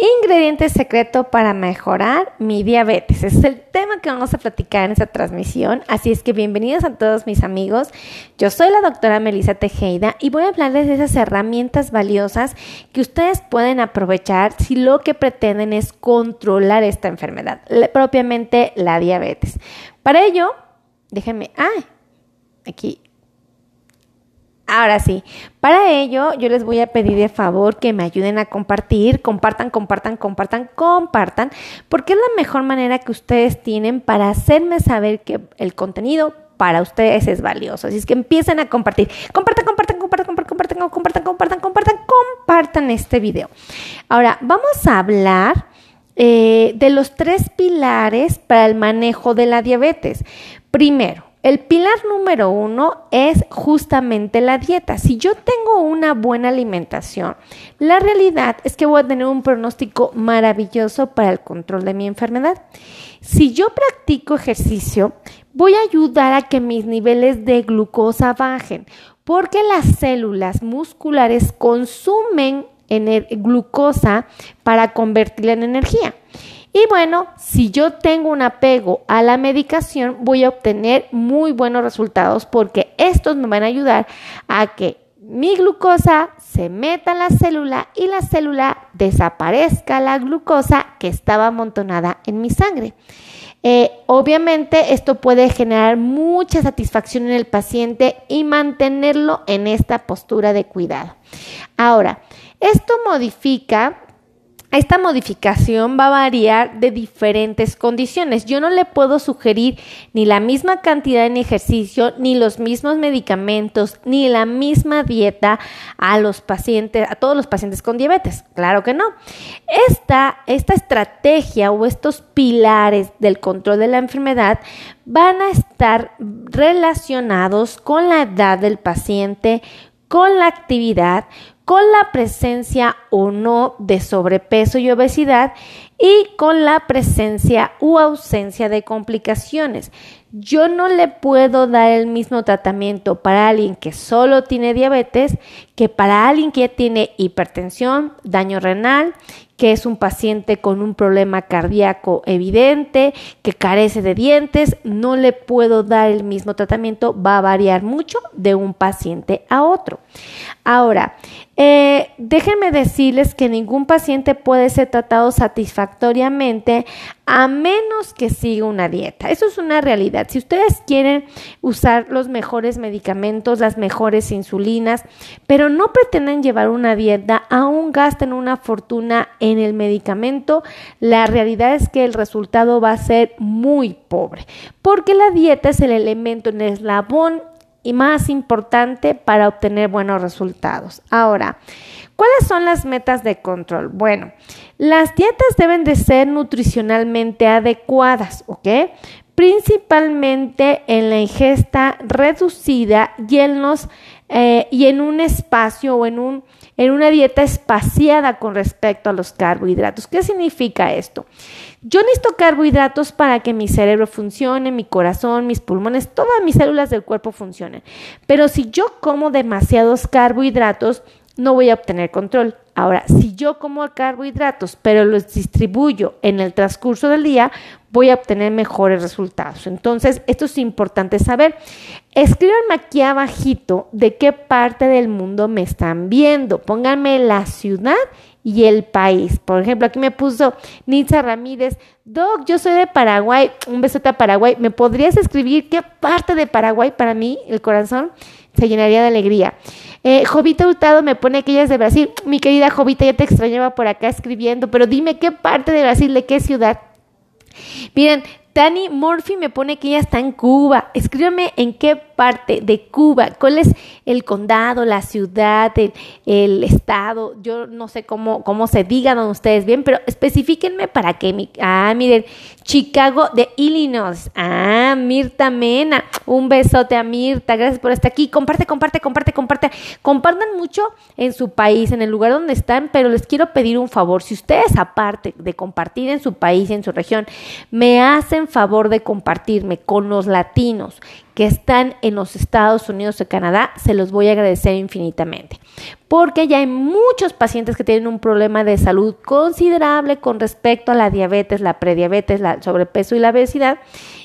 Ingrediente secreto para mejorar mi diabetes. es el tema que vamos a platicar en esta transmisión. Así es que bienvenidos a todos mis amigos. Yo soy la doctora Melissa Tejeda y voy a hablarles de esas herramientas valiosas que ustedes pueden aprovechar si lo que pretenden es controlar esta enfermedad, propiamente la diabetes. Para ello, déjenme, ah, aquí Ahora sí, para ello yo les voy a pedir de favor que me ayuden a compartir, compartan, compartan, compartan, compartan, porque es la mejor manera que ustedes tienen para hacerme saber que el contenido para ustedes es valioso. Así es que empiecen a compartir. Compartan, compartan, compartan, compartan, compartan, compartan, compartan, compartan, compartan este video. Ahora, vamos a hablar eh, de los tres pilares para el manejo de la diabetes. Primero, el pilar número uno es justamente la dieta. Si yo tengo una buena alimentación, la realidad es que voy a tener un pronóstico maravilloso para el control de mi enfermedad. Si yo practico ejercicio, voy a ayudar a que mis niveles de glucosa bajen, porque las células musculares consumen glucosa para convertirla en energía. Y bueno, si yo tengo un apego a la medicación, voy a obtener muy buenos resultados porque estos me van a ayudar a que mi glucosa se meta en la célula y la célula desaparezca la glucosa que estaba amontonada en mi sangre. Eh, obviamente esto puede generar mucha satisfacción en el paciente y mantenerlo en esta postura de cuidado. Ahora, esto modifica esta modificación va a variar de diferentes condiciones. Yo no le puedo sugerir ni la misma cantidad de ejercicio, ni los mismos medicamentos, ni la misma dieta a los pacientes, a todos los pacientes con diabetes. Claro que no. Esta, esta estrategia o estos pilares del control de la enfermedad van a estar relacionados con la edad del paciente, con la actividad, con la presencia o no de sobrepeso y obesidad y con la presencia u ausencia de complicaciones. Yo no le puedo dar el mismo tratamiento para alguien que solo tiene diabetes que para alguien que ya tiene hipertensión, daño renal, que es un paciente con un problema cardíaco evidente, que carece de dientes, no le puedo dar el mismo tratamiento, va a variar mucho de un paciente a otro. Ahora, eh, déjenme decirles que ningún paciente puede ser tratado satisfactoriamente a menos que siga una dieta. Eso es una realidad. Si ustedes quieren usar los mejores medicamentos, las mejores insulinas, pero no pretenden llevar una dieta, aún gasten una fortuna en el medicamento, la realidad es que el resultado va a ser muy pobre, porque la dieta es el elemento en el eslabón y más importante para obtener buenos resultados. Ahora, ¿cuáles son las metas de control? Bueno, las dietas deben de ser nutricionalmente adecuadas, ¿ok? Principalmente en la ingesta reducida y en, los, eh, y en un espacio o en, un, en una dieta espaciada con respecto a los carbohidratos. ¿Qué significa esto? Yo necesito carbohidratos para que mi cerebro funcione, mi corazón, mis pulmones, todas mis células del cuerpo funcionen. Pero si yo como demasiados carbohidratos, no voy a obtener control. Ahora, si yo como carbohidratos, pero los distribuyo en el transcurso del día, voy a obtener mejores resultados. Entonces, esto es importante saber. Escríbanme aquí abajito de qué parte del mundo me están viendo. Pónganme la ciudad y el país. Por ejemplo, aquí me puso Nitza Ramírez, Doc, yo soy de Paraguay, un besote a Paraguay. ¿Me podrías escribir qué parte de Paraguay para mí el corazón se llenaría de alegría? Eh, Jovita Hurtado me pone que ella es de Brasil. Mi querida Jovita, ya te extrañaba por acá escribiendo, pero dime qué parte de Brasil, de qué ciudad. Miren, Tani Murphy me pone que ella está en Cuba. Escríbeme en qué parte de Cuba, cuál es el condado, la ciudad, el, estado. Yo no sé cómo, cómo se digan ustedes bien, pero especifíquenme para que. ah, miren, Chicago de Illinois. Ah, Mirta Mena. Un besote a Mirta. Gracias por estar aquí. Comparte, comparte, comparte, comparte. Compartan mucho en su país, en el lugar donde están, pero les quiero pedir un favor. Si ustedes, aparte de compartir en su país, en su región, me hacen favor de compartirme con los latinos que están en los Estados Unidos o Canadá, se los voy a agradecer infinitamente. Porque ya hay muchos pacientes que tienen un problema de salud considerable con respecto a la diabetes, la prediabetes, la sobrepeso y la obesidad.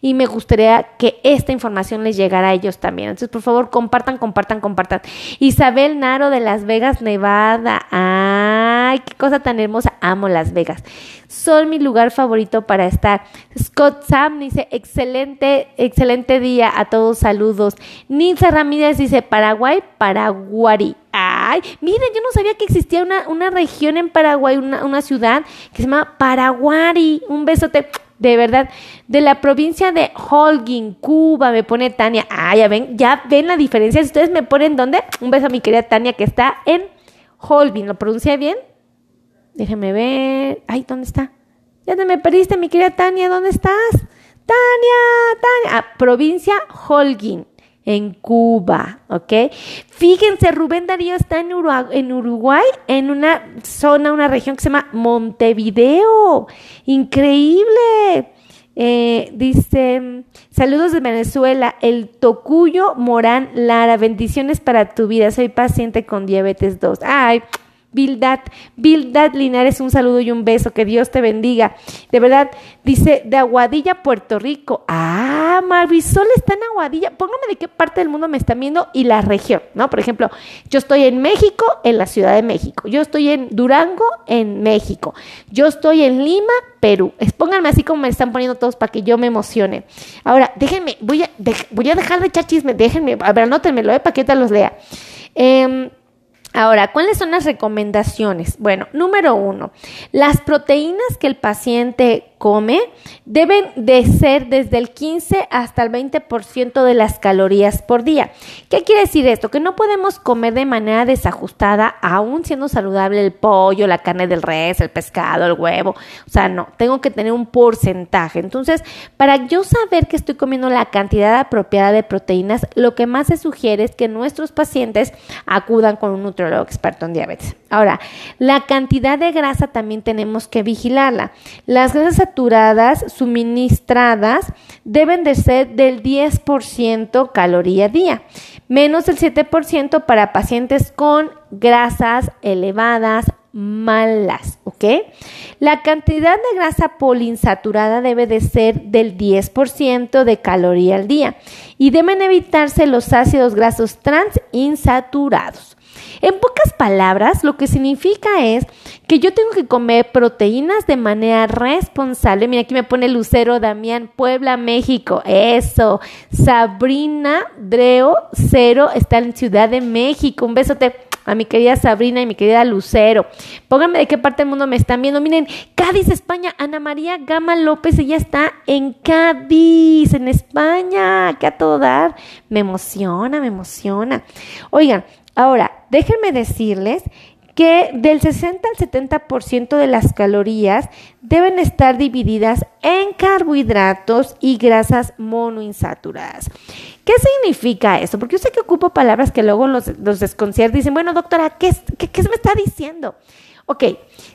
Y me gustaría que esta información les llegara a ellos también. Entonces, por favor, compartan, compartan, compartan. Isabel Naro de Las Vegas, Nevada. Ay, qué cosa tan hermosa. Amo Las Vegas. Son mi lugar favorito para estar. Scott Sam dice, excelente, excelente día a todos, saludos. Nilsa Ramírez dice, Paraguay, Paraguari. Ay, miren, yo no sabía que existía una, una región en Paraguay, una, una ciudad que se llama Paraguari. Un besote de verdad, de la provincia de Holguín, Cuba, me pone Tania. Ah, ya ven, ya ven la diferencia. Si ustedes me ponen dónde, un beso a mi querida Tania que está en Holguín. ¿Lo pronuncia bien? Déjenme ver. Ay, ¿dónde está? Ya te me perdiste, mi querida Tania. ¿Dónde estás? Tania, Tania. Ah, provincia Holguín en Cuba, ¿ok? Fíjense, Rubén Darío está en Uruguay, en una zona, una región que se llama Montevideo. Increíble. Eh, dice, saludos de Venezuela, el Tocuyo Morán Lara, bendiciones para tu vida, soy paciente con diabetes 2. Ay, Bildad, Bildad Linares, un saludo y un beso, que Dios te bendiga. De verdad, dice de Aguadilla, Puerto Rico. Ah, Marisol está en Aguadilla. Póngame de qué parte del mundo me están viendo y la región, ¿no? Por ejemplo, yo estoy en México, en la Ciudad de México. Yo estoy en Durango, en México. Yo estoy en Lima, Perú. Pónganme así como me están poniendo todos para que yo me emocione. Ahora, déjenme, voy a, voy a dejar de echar chisme, déjenme, a ver, anótenmelo, ¿eh? Para que te los lea. Eh, Ahora, ¿cuáles son las recomendaciones? Bueno, número uno, las proteínas que el paciente come deben de ser desde el 15 hasta el 20% de las calorías por día. ¿Qué quiere decir esto? Que no podemos comer de manera desajustada, aún siendo saludable el pollo, la carne del res, el pescado, el huevo. O sea, no, tengo que tener un porcentaje. Entonces, para yo saber que estoy comiendo la cantidad apropiada de proteínas, lo que más se sugiere es que nuestros pacientes acudan con un experto en diabetes. Ahora, la cantidad de grasa también tenemos que vigilarla. Las grasas saturadas suministradas deben de ser del 10% caloría día, menos del 7% para pacientes con grasas elevadas malas, ¿ok? La cantidad de grasa poliinsaturada debe de ser del 10% de caloría al día y deben evitarse los ácidos grasos transinsaturados. En pocas palabras, lo que significa es que yo tengo que comer proteínas de manera responsable. Mira, aquí me pone Lucero Damián, Puebla, México. Eso. Sabrina Dreo Cero está en Ciudad de México. Un besote a mi querida Sabrina y mi querida Lucero. Pónganme de qué parte del mundo me están viendo. Miren, Cádiz, España. Ana María Gama López, ella está en Cádiz, en España. Que a todo dar. Me emociona, me emociona. Oigan, Ahora, déjenme decirles que del 60 al 70% de las calorías deben estar divididas en carbohidratos y grasas monoinsaturadas. ¿Qué significa eso? Porque yo sé que ocupo palabras que luego los, los desconciertos dicen, bueno, doctora, ¿qué, qué, ¿qué me está diciendo? Ok,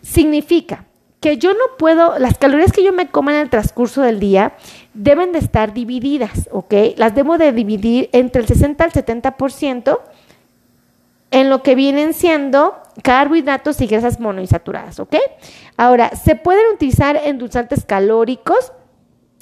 significa que yo no puedo, las calorías que yo me coma en el transcurso del día deben de estar divididas, ¿ok? Las debo de dividir entre el 60 al 70% en lo que vienen siendo carbohidratos y grasas monoinsaturadas, ¿ok? Ahora, se pueden utilizar endulzantes calóricos,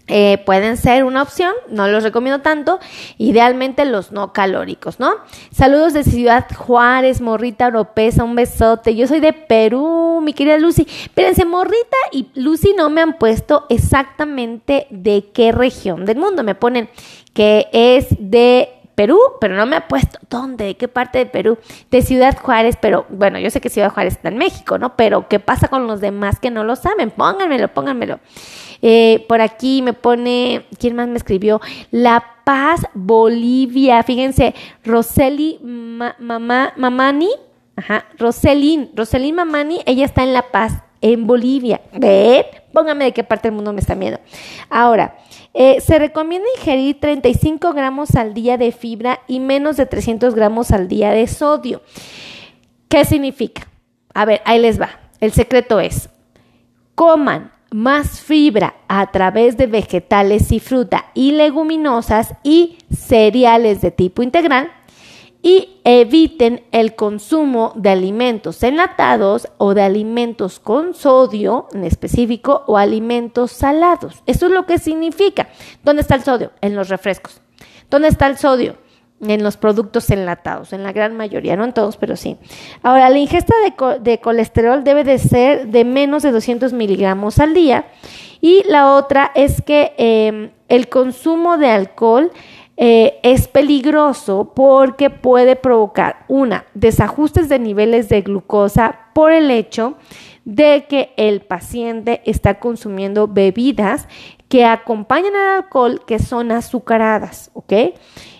eh, pueden ser una opción, no los recomiendo tanto, idealmente los no calóricos, ¿no? Saludos de Ciudad Juárez, Morrita Oropesa, un besote. Yo soy de Perú, mi querida Lucy. Espérense, Morrita y Lucy no me han puesto exactamente de qué región del mundo. Me ponen que es de Perú, pero no me ha puesto dónde, de qué parte de Perú, de Ciudad Juárez, pero bueno, yo sé que Ciudad Juárez está en México, ¿no? Pero ¿qué pasa con los demás que no lo saben? Pónganmelo, pónganmelo. Eh, por aquí me pone, ¿quién más me escribió? La Paz, Bolivia. Fíjense, Roseli Mamani, ajá, Roselín, Roselín Mamani, ella está en La Paz, en Bolivia. ¿Ven? Pónganme de qué parte del mundo me está viendo. Ahora, eh, se recomienda ingerir 35 gramos al día de fibra y menos de 300 gramos al día de sodio. ¿Qué significa? A ver, ahí les va. El secreto es, coman más fibra a través de vegetales y fruta y leguminosas y cereales de tipo integral y eviten el consumo de alimentos enlatados o de alimentos con sodio en específico o alimentos salados. Eso es lo que significa. ¿Dónde está el sodio? En los refrescos. ¿Dónde está el sodio? en los productos enlatados, en la gran mayoría, no en todos, pero sí. Ahora, la ingesta de, colesterol debe de ser de menos de 200 miligramos al día y la otra es que em, el consumo de alcohol eh, es peligroso porque puede provocar una desajustes de niveles de glucosa por el hecho de que el paciente está consumiendo bebidas que acompañan al alcohol que son azucaradas, ¿ok?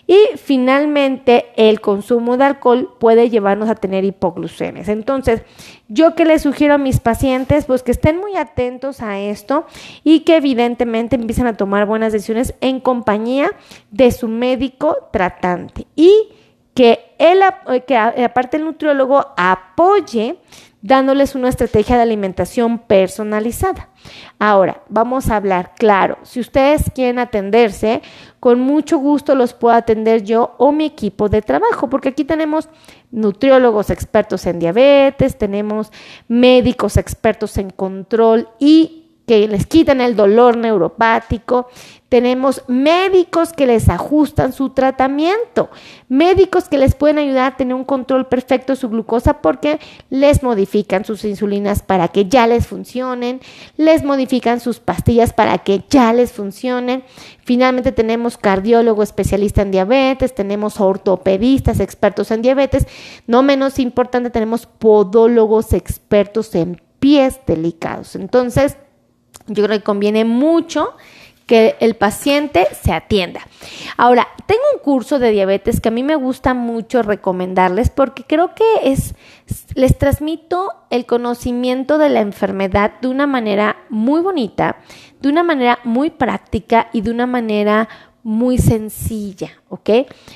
Y finalmente, el consumo de alcohol puede llevarnos a tener hipoglucemias. Entonces, yo que les sugiero a mis pacientes, pues que estén muy atentos a esto y que evidentemente empiecen a tomar buenas decisiones en compañía de su médico tratante y que él, que aparte el nutriólogo apoye dándoles una estrategia de alimentación personalizada. Ahora, vamos a hablar claro. Si ustedes quieren atenderse, con mucho gusto los puedo atender yo o mi equipo de trabajo, porque aquí tenemos nutriólogos expertos en diabetes, tenemos médicos expertos en control y que les quitan el dolor neuropático, tenemos médicos que les ajustan su tratamiento, médicos que les pueden ayudar a tener un control perfecto de su glucosa porque les modifican sus insulinas para que ya les funcionen, les modifican sus pastillas para que ya les funcionen. Finalmente tenemos cardiólogo especialista en diabetes, tenemos ortopedistas expertos en diabetes, no menos importante tenemos podólogos expertos en pies delicados. Entonces, yo creo que conviene mucho que el paciente se atienda. Ahora, tengo un curso de diabetes que a mí me gusta mucho recomendarles porque creo que es les transmito el conocimiento de la enfermedad de una manera muy bonita, de una manera muy práctica y de una manera muy sencilla, ¿ok?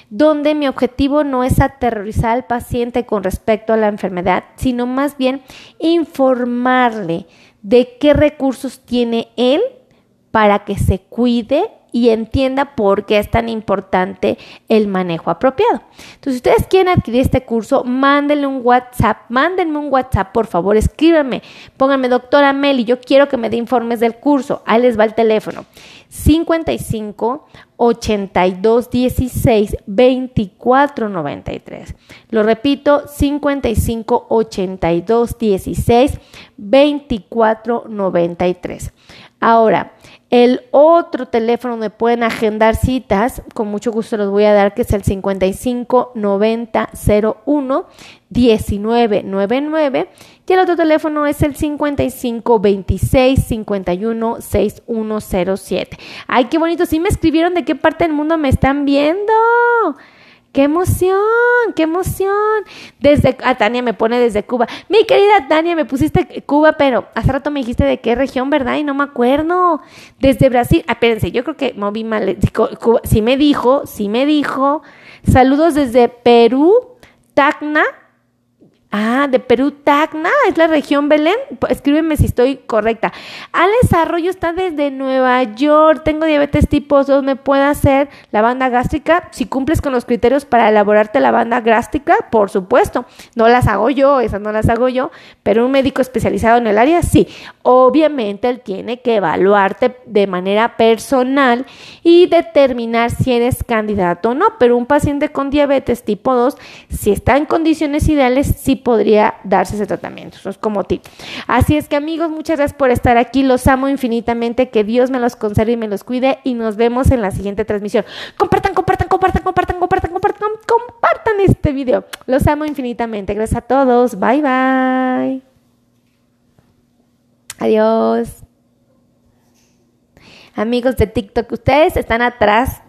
Donde mi objetivo no es aterrorizar al paciente con respecto a la enfermedad, sino más bien informarle de qué recursos tiene él para que se cuide y entienda por qué es tan importante el manejo apropiado. Entonces, si ustedes quieren adquirir este curso, mándenle un WhatsApp, mándenme un WhatsApp, por favor, escríbanme, pónganme, doctora Meli, yo quiero que me dé informes del curso. Ahí les va el teléfono. 55 82 16 24 93. Lo repito, 55 82 16 24 93. Ahora, el otro teléfono donde pueden agendar citas, con mucho gusto los voy a dar, que es el 55 90 01 1999. Y el otro teléfono es el 55 26 51 6107. Ay, qué bonito. Sí me escribieron de qué parte del mundo me están viendo. ¡Qué emoción! ¡Qué emoción! Desde, a Tania me pone desde Cuba. Mi querida Tania, me pusiste Cuba, pero hace rato me dijiste de qué región, ¿verdad? Y no me acuerdo. Desde Brasil. Ah, espérense, yo creo que moví mal. Cuba. Sí me dijo, sí me dijo. Saludos desde Perú, Tacna, Ah, de Perú, Tacna, es la región Belén. Escríbeme si estoy correcta. Alex Arroyo está desde Nueva York. Tengo diabetes tipo 2. ¿Me puede hacer la banda gástrica? Si cumples con los criterios para elaborarte la banda gástrica, por supuesto. No las hago yo, esas no las hago yo, pero un médico especializado en el área, sí. Obviamente él tiene que evaluarte de manera personal y determinar si eres candidato o no. Pero un paciente con diabetes tipo 2, si está en condiciones ideales, sí podría darse ese tratamiento. Eso es como tip. Así es que amigos, muchas gracias por estar aquí. Los amo infinitamente. Que Dios me los conserve y me los cuide. Y nos vemos en la siguiente transmisión. Compartan, compartan, compartan, compartan, compartan, compartan, compartan este video. Los amo infinitamente. Gracias a todos. Bye, bye. Adiós. Amigos de TikTok, ustedes están atrás